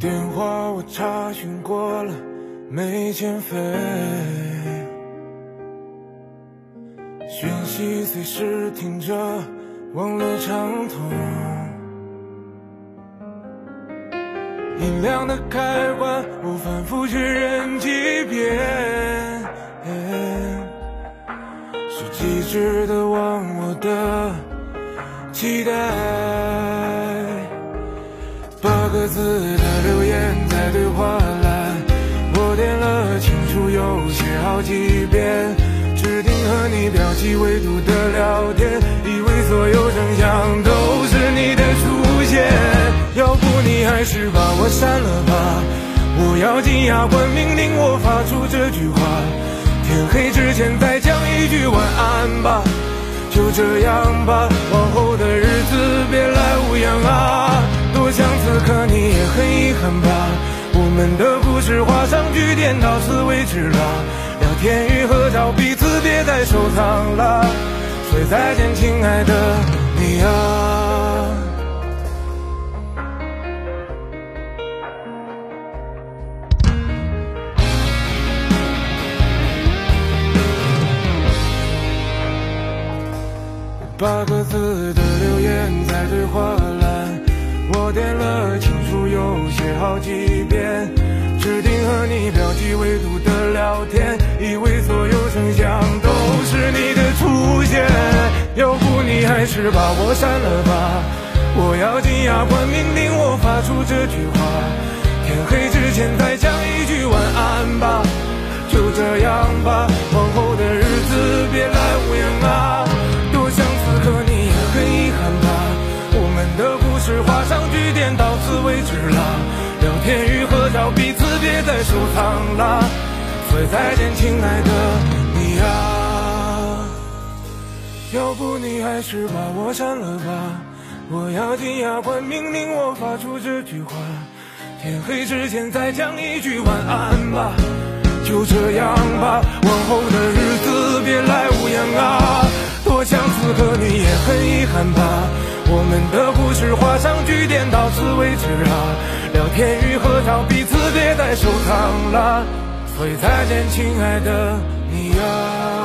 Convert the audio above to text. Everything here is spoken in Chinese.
电话我查询过了，没欠费。讯息随时听着，忘了畅通。音量的开关，我反复确认几遍。是机智的忘我的期待。八个字的留言在对话栏，我点了清楚又写好几遍。指定和你标记纬度的聊天，以为所有声响都是你的出现。要不你还是把我删了吧，我要紧牙关命令我发出这句话。天黑之前再讲一句晚安吧，就这样吧，往后的日子别来无很遗憾吧，我们的故事画上句点，到此为止了。聊天与合照，彼此别再收藏了。说再见，亲爱的你啊。八个字的留言在对话栏，我点了清写好几遍，指定和你标记纬度的聊天，以为所有声响都是你的出现。要不你还是把我删了吧，我咬紧牙关命令我发出这句话，天黑之前再讲一句晚安吧，为止了。聊天与合照，彼此别再收藏了。所以再见，亲爱的你啊。要不你还是把我删了吧，我咬紧牙关命令我发出这句话。天黑之前再讲一句晚安吧，就这样吧，往后的日子别来无恙啊。多想此刻你也很遗憾吧，我们的故点，到此为止啊。聊天与合照，彼此别再收藏了。所以再见，亲爱的你啊。